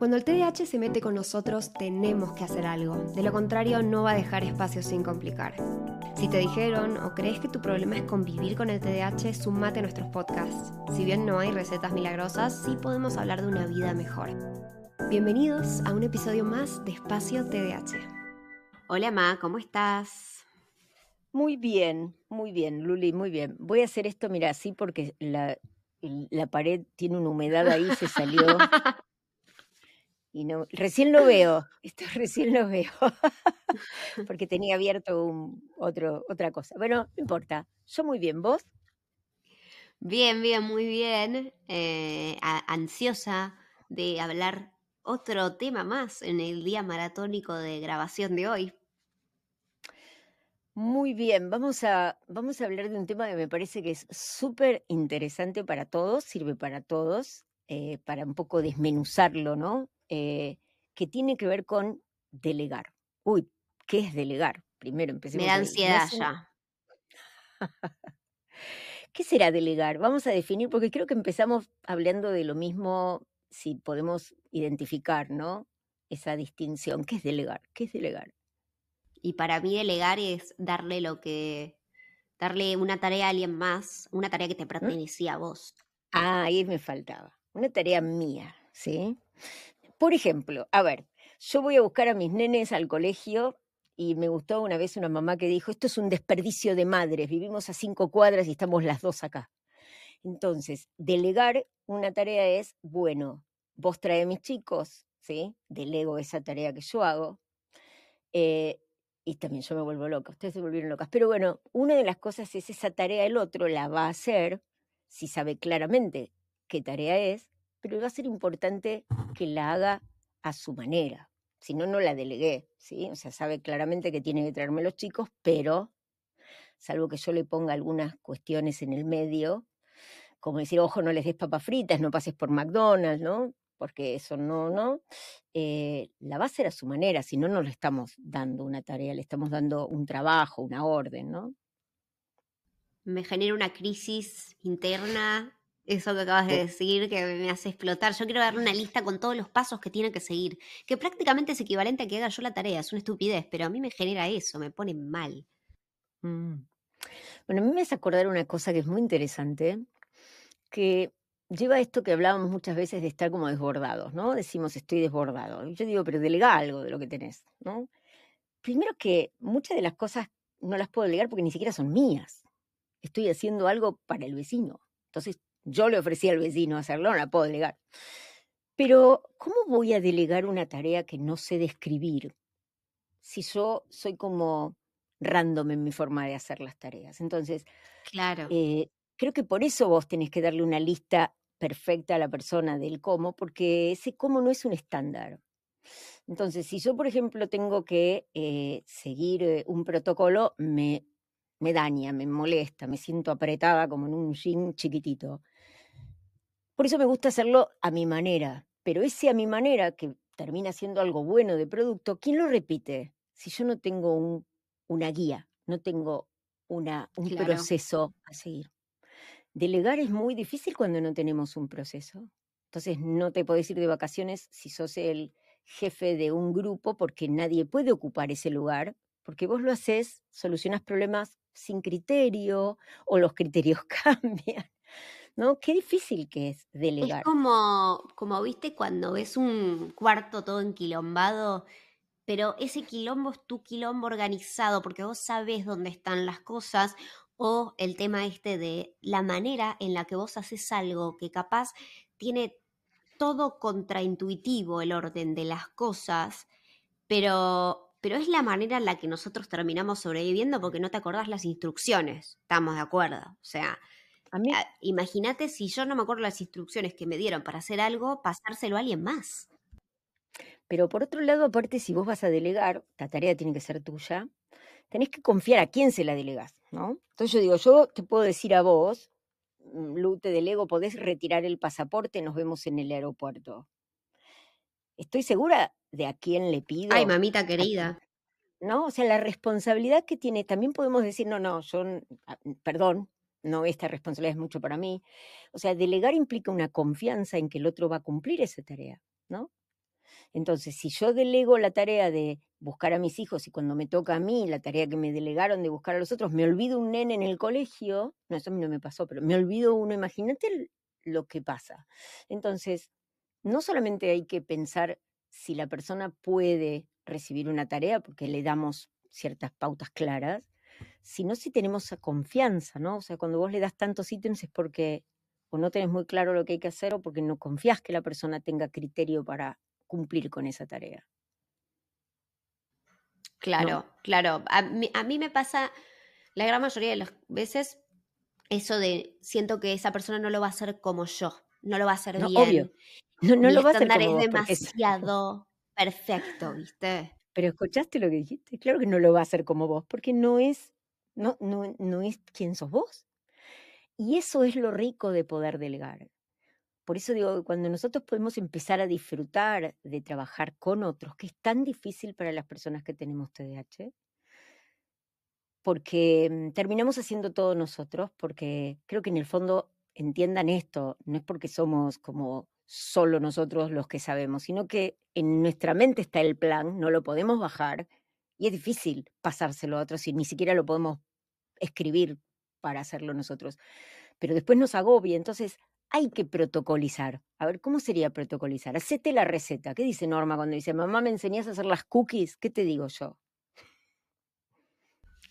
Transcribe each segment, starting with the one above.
Cuando el TDAH se mete con nosotros, tenemos que hacer algo. De lo contrario, no va a dejar espacio sin complicar. Si te dijeron o crees que tu problema es convivir con el TDAH, sumate a nuestros podcasts. Si bien no hay recetas milagrosas, sí podemos hablar de una vida mejor. Bienvenidos a un episodio más de Espacio TDAH. Hola, Ma, ¿cómo estás? Muy bien, muy bien, Luli, muy bien. Voy a hacer esto, mira, así porque la, la pared tiene una humedad ahí, se salió. Y no, recién lo veo, esto recién lo veo, porque tenía abierto un, otro, otra cosa. Bueno, no importa, yo muy bien, ¿vos? Bien, bien, muy bien. Eh, ansiosa de hablar otro tema más en el día maratónico de grabación de hoy. Muy bien, vamos a, vamos a hablar de un tema que me parece que es súper interesante para todos, sirve para todos, eh, para un poco desmenuzarlo, ¿no? Eh, que tiene que ver con delegar. Uy, ¿qué es delegar? Primero empecemos. Me da ansiedad ya. ¿Qué será delegar? Vamos a definir, porque creo que empezamos hablando de lo mismo, si podemos identificar, ¿no? Esa distinción. ¿Qué es delegar? ¿Qué es delegar? Y para mí delegar es darle lo que, darle una tarea a alguien más, una tarea que te ¿Mm? pertenecía a vos. Ah, ahí me faltaba. Una tarea mía, ¿sí? Por ejemplo, a ver, yo voy a buscar a mis nenes al colegio y me gustó una vez una mamá que dijo, esto es un desperdicio de madres, vivimos a cinco cuadras y estamos las dos acá. Entonces, delegar una tarea es, bueno, vos trae a mis chicos, ¿sí? Delego esa tarea que yo hago. Eh, y también yo me vuelvo loca, ustedes se volvieron locas. Pero bueno, una de las cosas es esa tarea, el otro la va a hacer si sabe claramente qué tarea es, pero va a ser importante que la haga a su manera. Si no, no la delegué, ¿sí? O sea, sabe claramente que tiene que traerme los chicos, pero salvo que yo le ponga algunas cuestiones en el medio, como decir, ojo, no les des papas fritas, no pases por McDonald's, ¿no? Porque eso no, ¿no? Eh, la va a hacer a su manera, si no, no le estamos dando una tarea, le estamos dando un trabajo, una orden, ¿no? Me genera una crisis interna eso que acabas de decir, que me hace explotar. Yo quiero darle una lista con todos los pasos que tiene que seguir, que prácticamente es equivalente a que haga yo la tarea, es una estupidez, pero a mí me genera eso, me pone mal. Mm. Bueno, a mí me hace acordar una cosa que es muy interesante, que lleva esto que hablábamos muchas veces de estar como desbordados, ¿no? Decimos estoy desbordado. Yo digo, pero delega algo de lo que tenés, ¿no? Primero que muchas de las cosas no las puedo delegar porque ni siquiera son mías. Estoy haciendo algo para el vecino. Entonces yo le ofrecí al vecino hacerlo, no la puedo delegar. Pero, ¿cómo voy a delegar una tarea que no sé describir si yo soy como random en mi forma de hacer las tareas? Entonces, claro. Eh, creo que por eso vos tenés que darle una lista perfecta a la persona del cómo, porque ese cómo no es un estándar. Entonces, si yo, por ejemplo, tengo que eh, seguir eh, un protocolo, me, me daña, me molesta, me siento apretada como en un jean chiquitito. Por eso me gusta hacerlo a mi manera, pero ese a mi manera, que termina siendo algo bueno de producto, ¿quién lo repite? Si yo no tengo un, una guía, no tengo una, un proceso a seguir. Delegar es muy difícil cuando no tenemos un proceso. Entonces no te podés ir de vacaciones si sos el jefe de un grupo porque nadie puede ocupar ese lugar, porque vos lo haces, solucionas problemas sin criterio o los criterios cambian. ¿No? Qué difícil que es delegar. Es como, como viste cuando ves un cuarto todo enquilombado, pero ese quilombo es tu quilombo organizado porque vos sabés dónde están las cosas o el tema este de la manera en la que vos haces algo que capaz tiene todo contraintuitivo el orden de las cosas, pero, pero es la manera en la que nosotros terminamos sobreviviendo porque no te acordás las instrucciones, estamos de acuerdo. O sea, imagínate si yo no me acuerdo las instrucciones que me dieron para hacer algo, pasárselo a alguien más. Pero por otro lado, aparte, si vos vas a delegar, la tarea tiene que ser tuya, tenés que confiar a quién se la delegas, ¿no? Entonces yo digo, yo te puedo decir a vos, mm, Lu, te delego, podés retirar el pasaporte, nos vemos en el aeropuerto. Estoy segura de a quién le pido. Ay, mamita querida. ¿No? O sea, la responsabilidad que tiene, también podemos decir, no, no, yo, ah, perdón, no, esta responsabilidad es mucho para mí. O sea, delegar implica una confianza en que el otro va a cumplir esa tarea, ¿no? Entonces, si yo delego la tarea de buscar a mis hijos y cuando me toca a mí la tarea que me delegaron de buscar a los otros, me olvido un nene en el colegio, no, eso a mí no me pasó, pero me olvido uno, imagínate lo que pasa. Entonces, no solamente hay que pensar si la persona puede recibir una tarea, porque le damos ciertas pautas claras, sino si tenemos confianza, ¿no? O sea, cuando vos le das tantos ítems es porque o no tenés muy claro lo que hay que hacer o porque no confías que la persona tenga criterio para cumplir con esa tarea. Claro, claro. A mí, me pasa la gran mayoría de las veces eso de siento que esa persona no lo va a hacer como yo, no lo va a hacer bien. Obvio. No, no lo va a hacer como es demasiado perfecto, ¿viste? Pero escuchaste lo que dijiste, claro que no lo va a hacer como vos, porque no es, no, no, no es quien sos vos. Y eso es lo rico de poder delegar. Por eso digo, cuando nosotros podemos empezar a disfrutar de trabajar con otros, que es tan difícil para las personas que tenemos TDAH, porque mm, terminamos haciendo todo nosotros, porque creo que en el fondo entiendan esto, no es porque somos como solo nosotros los que sabemos, sino que en nuestra mente está el plan, no lo podemos bajar y es difícil pasárselo a otros y ni siquiera lo podemos escribir para hacerlo nosotros. Pero después nos agobia, entonces hay que protocolizar. A ver, ¿cómo sería protocolizar? Hacete la receta. ¿Qué dice Norma cuando dice, mamá, ¿me enseñás a hacer las cookies? ¿Qué te digo yo?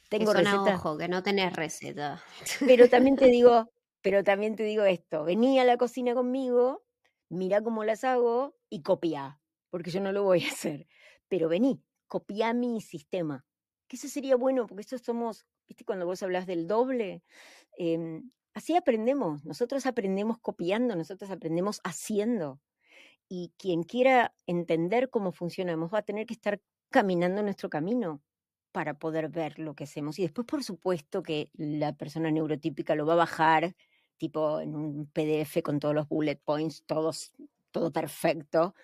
Tengo receta. ojo, que no tenés receta. Pero también te digo, pero también te digo esto, vení a la cocina conmigo, mira cómo las hago y copia, porque yo no lo voy a hacer. Pero vení, copia mi sistema. Que eso sería bueno, porque eso somos, viste, cuando vos hablas del doble, em, Así aprendemos, nosotros aprendemos copiando, nosotros aprendemos haciendo. Y quien quiera entender cómo funcionamos va a tener que estar caminando nuestro camino para poder ver lo que hacemos. Y después, por supuesto, que la persona neurotípica lo va a bajar, tipo en un PDF con todos los bullet points, todos, todo perfecto.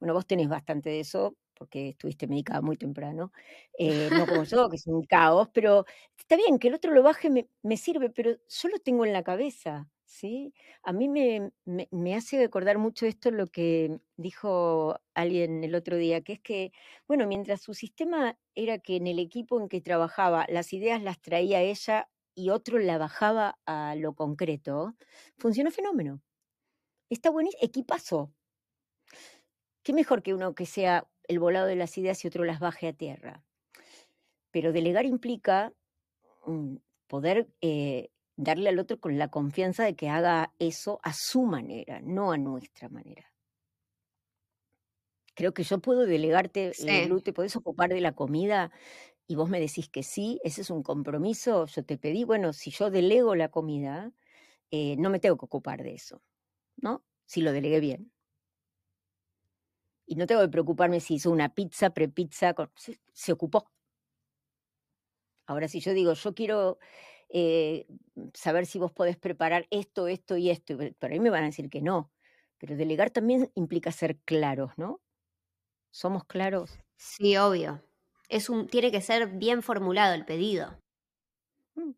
Bueno, vos tenés bastante de eso, porque estuviste medicada muy temprano, eh, no como yo, que es un caos, pero está bien, que el otro lo baje me, sirve, pero yo lo tengo en la cabeza, ¿sí? A mí me, me, hace recordar mucho esto lo que dijo alguien el otro día, que es que, bueno, mientras su sistema era que en el equipo en que trabajaba las ideas las traía ella y otro la bajaba a lo concreto, funcionó fenómeno. Está buenísimo, equipazo. Qué mejor que uno que sea el volado de las ideas y otro las baje a tierra. Pero delegar implica mm, poder eh, darle al otro con la confianza de que haga eso a su manera, no a nuestra manera. Creo que yo puedo delegarte, eh, te podés ocupar de la comida y vos me decís que sí, ese es un compromiso, yo te pedí, bueno, si yo delego la comida, eh, no me tengo que ocupar de eso, ¿no? Si lo delegué bien. Y no tengo que preocuparme si hizo una pizza, prepizza, se, se ocupó. Ahora, si yo digo, yo quiero eh, saber si vos podés preparar esto, esto y esto, pero ahí me van a decir que no. Pero delegar también implica ser claros, ¿no? ¿Somos claros? Sí, obvio. Es un, tiene que ser bien formulado el pedido. Mm.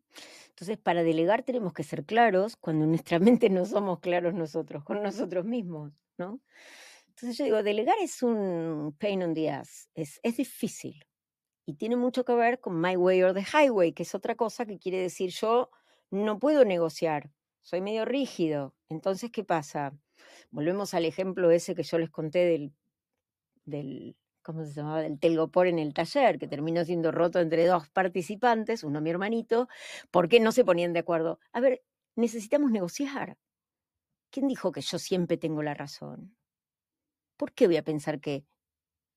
Entonces, para delegar tenemos que ser claros cuando en nuestra mente no somos claros nosotros, con nosotros mismos, ¿no? Entonces yo digo, delegar es un pain on the ass, es, es difícil y tiene mucho que ver con my way or the highway, que es otra cosa que quiere decir yo no puedo negociar soy medio rígido. Entonces, ¿qué pasa? Volvemos al ejemplo ese que yo les conté del, del ¿cómo se llamaba? Del telgopor en el taller, que terminó siendo roto entre dos participantes, uno mi hermanito, porque no se ponían de acuerdo. A ver, necesitamos negociar. ¿Quién dijo que yo siempre tengo la razón? ¿Por qué voy a pensar que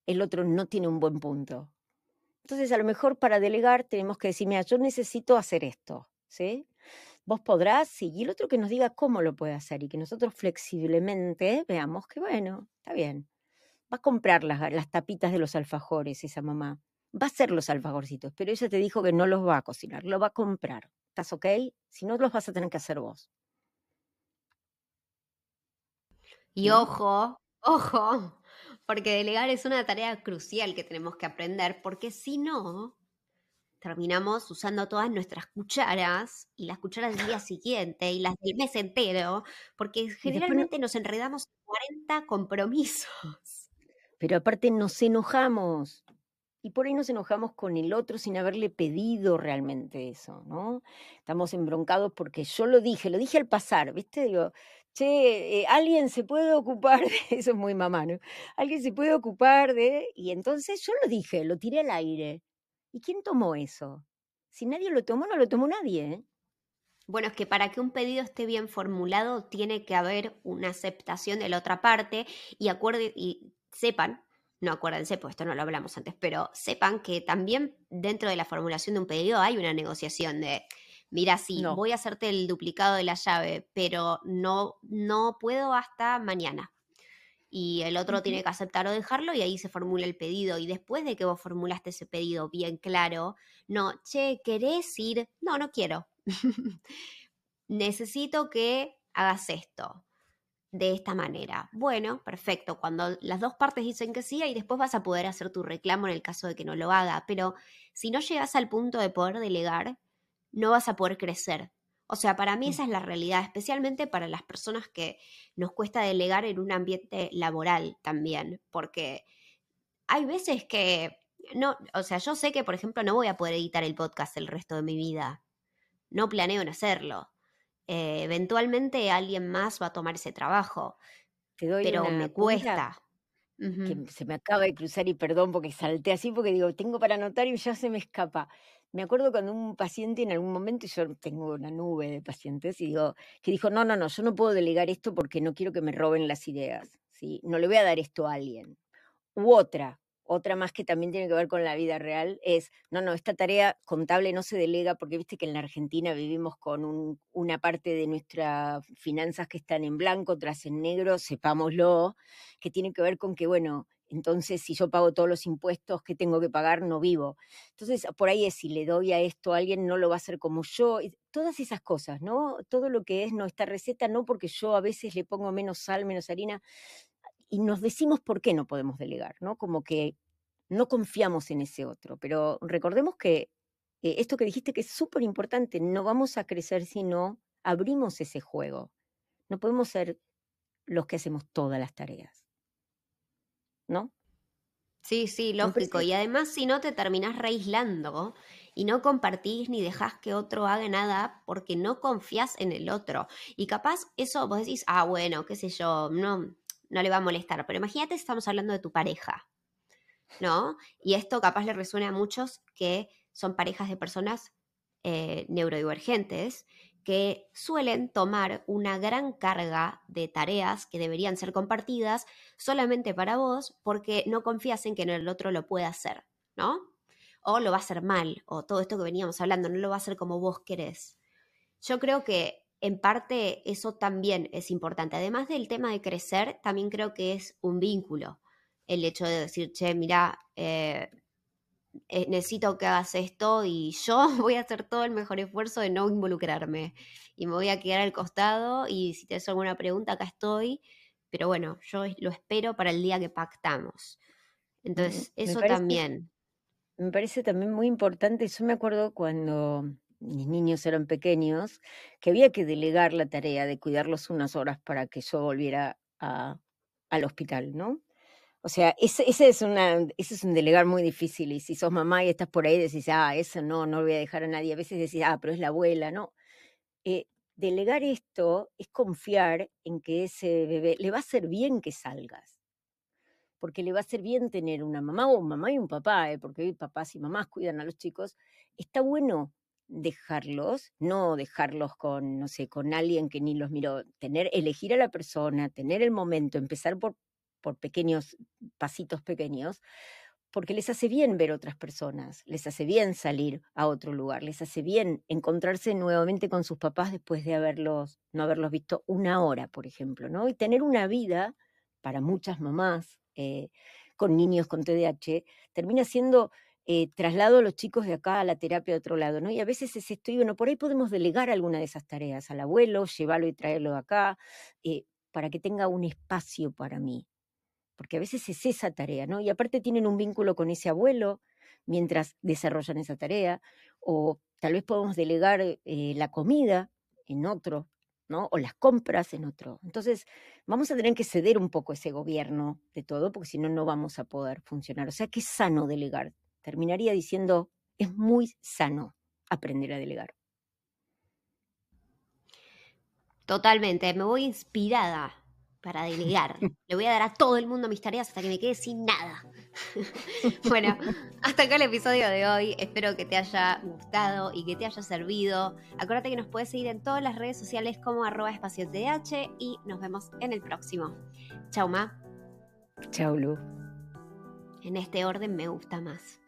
el otro no tiene un buen punto? Entonces, a lo mejor para delegar tenemos que decir, mira, yo necesito hacer esto, ¿sí? Vos podrás, y el otro que nos diga cómo lo puede hacer y que nosotros flexiblemente veamos que, bueno, está bien. Va a comprar las, las tapitas de los alfajores esa mamá. Va a hacer los alfajorcitos, pero ella te dijo que no los va a cocinar, lo va a comprar. ¿Estás ok? Si no, los vas a tener que hacer vos. Y ojo, ojo, porque delegar es una tarea crucial que tenemos que aprender, porque si no, terminamos usando todas nuestras cucharas y las cucharas del día siguiente y las del mes entero, porque generalmente nos enredamos en 40 compromisos. Pero aparte nos enojamos. Y por ahí nos enojamos con el otro sin haberle pedido realmente eso, ¿no? Estamos embroncados porque yo lo dije, lo dije al pasar, ¿viste? Digo, che, eh, alguien se puede ocupar de, eso es muy mamá, ¿no? Alguien se puede ocupar de, y entonces yo lo dije, lo tiré al aire. ¿Y quién tomó eso? Si nadie lo tomó, no lo tomó nadie. ¿eh? Bueno, es que para que un pedido esté bien formulado, tiene que haber una aceptación de la otra parte y acuerde, y sepan, no acuérdense, pues esto no lo hablamos antes, pero sepan que también dentro de la formulación de un pedido hay una negociación de mira, sí, voy a hacerte el duplicado de la llave, pero no, no puedo hasta mañana. Y el otro tiene que aceptar o dejarlo y ahí se formula el pedido. Y después de que vos formulaste ese pedido bien claro, no, che, ¿querés ir? No, no quiero. Necesito que hagas esto de esta manera. Bueno, perfecto. Cuando las dos partes dicen que sí, y después vas a poder hacer tu reclamo en el caso de que no lo haga. Pero si no llegas al punto de poder delegar, no vas a poder crecer. O sea, para mí mm. esa es la realidad, especialmente para las personas que nos cuesta delegar en un ambiente laboral también, porque hay veces que no, o sea, yo sé que, por ejemplo, no voy a poder editar el podcast el resto de mi vida. No planeo en hacerlo. Eh, eventualmente alguien más va a tomar ese trabajo. pero me cuesta. Que se me acaba de cruzar y perdón porque salté así porque digo, tengo para anotar y ya se me escapa. Me acuerdo cuando un paciente en algún momento, yo tengo una nube de pacientes, y digo, que dijo, no, no, no, yo no puedo delegar esto porque no quiero que me roben las ideas, ¿sí? No le voy a dar esto a alguien. U otra, otra más que también tiene que ver con la vida real, es, no, no, esta tarea contable no se delega porque viste que en la Argentina vivimos con una parte de nuestras finanzas que están en blanco, otras en negro, sepámoslo, que tiene que ver con que, bueno, entonces si yo pago todos los impuestos que tengo que pagar, no vivo. Entonces, por ahí es, si le doy a esto a alguien, no lo va a hacer como yo. Todas esas cosas, ¿no? Todo lo que es nuestra receta, no porque yo a veces le pongo menos sal, menos harina, y nos decimos por qué no podemos delegar, ¿no? Como que no confiamos en ese otro. Pero recordemos que eh, esto que dijiste que es súper importante, no vamos a crecer si no abrimos ese juego. No podemos ser los que hacemos todas las tareas. ¿No? Sí, sí, lógico. Y además, si no, te terminás reaislando y no compartís ni dejás que otro haga nada porque no confías en el otro. Y capaz eso vos decís, ah, bueno, qué sé yo, no, no le va a molestar. Pero imagínate, estamos hablando de tu pareja, ¿no? Y esto capaz le resuena a muchos que son parejas de personas eh, neurodivergentes que suelen tomar una gran carga de tareas que deberían ser compartidas solamente para vos porque no confías en que el otro lo pueda hacer, ¿no? O lo va a hacer mal, o todo esto que veníamos hablando, no lo va a hacer como vos querés. Yo creo que en parte eso también es importante. Además del tema de crecer, también creo que es un vínculo. El hecho de decir, che, mira, eh, eh, necesito que hagas esto y yo voy a hacer todo el mejor esfuerzo de no involucrarme y me voy a quedar al costado y si tienes alguna pregunta acá estoy, pero bueno, yo lo espero para el día que pactamos. Entonces, eso también. Me parece también muy importante, yo me acuerdo cuando mis niños eran pequeños, que había que delegar la tarea de cuidarlos unas horas para que yo volviera al hospital, ¿no? O sea, ese, es una, un delegar muy difícil. Y si sos mamá y estás por ahí, decís, ah, eso no, no lo voy a dejar a nadie. A veces decís, ah, pero es la abuela, ¿no? Eh, delegar esto es confiar en que ese bebé le va a hacer bien que salgas. Porque le va a hacer bien tener una mamá o un mamá y un papá, ¿eh? porque hoy papás y mamás cuidan a los chicos. Está bueno dejarlos, no dejarlos con, no sé, con alguien que ni los miró, tener, elegir a la persona, tener el momento, empezar por, por pequeños pasitos pequeños, porque les hace bien ver otras personas, les hace bien salir a otro lugar, les hace bien encontrarse nuevamente con sus papás después de haberlos, no haberlos visto una hora, por ejemplo, ¿no? Y tener una vida para muchas mamás eh, con niños con TDAH termina siendo eh, traslado a los chicos de acá a la terapia de otro lado, ¿no? Y a veces es esto, y bueno, por ahí podemos delegar alguna de esas tareas al abuelo, llevarlo y traerlo de acá, eh, para que tenga un espacio para mí, porque a veces es esa tarea, ¿no? Y aparte tienen un vínculo con ese abuelo mientras desarrollan esa tarea, o tal vez podemos delegar eh, la comida en otro, ¿no? O las compras en otro. Entonces, vamos a tener que ceder un poco ese gobierno de todo, porque si no, no vamos a poder funcionar. O sea, que es sano delegar. Terminaría diciendo, es muy sano aprender a delegar. Totalmente, me voy inspirada para delegar. Le voy a dar a todo el mundo mis tareas hasta que me quede sin nada. bueno, hasta acá el episodio de hoy. Espero que te haya gustado y que te haya servido. Acuérdate que nos puedes seguir en todas las redes sociales como arroba y nos vemos en el próximo. Chau, Ma. Chau, Lu. En este orden me gusta más.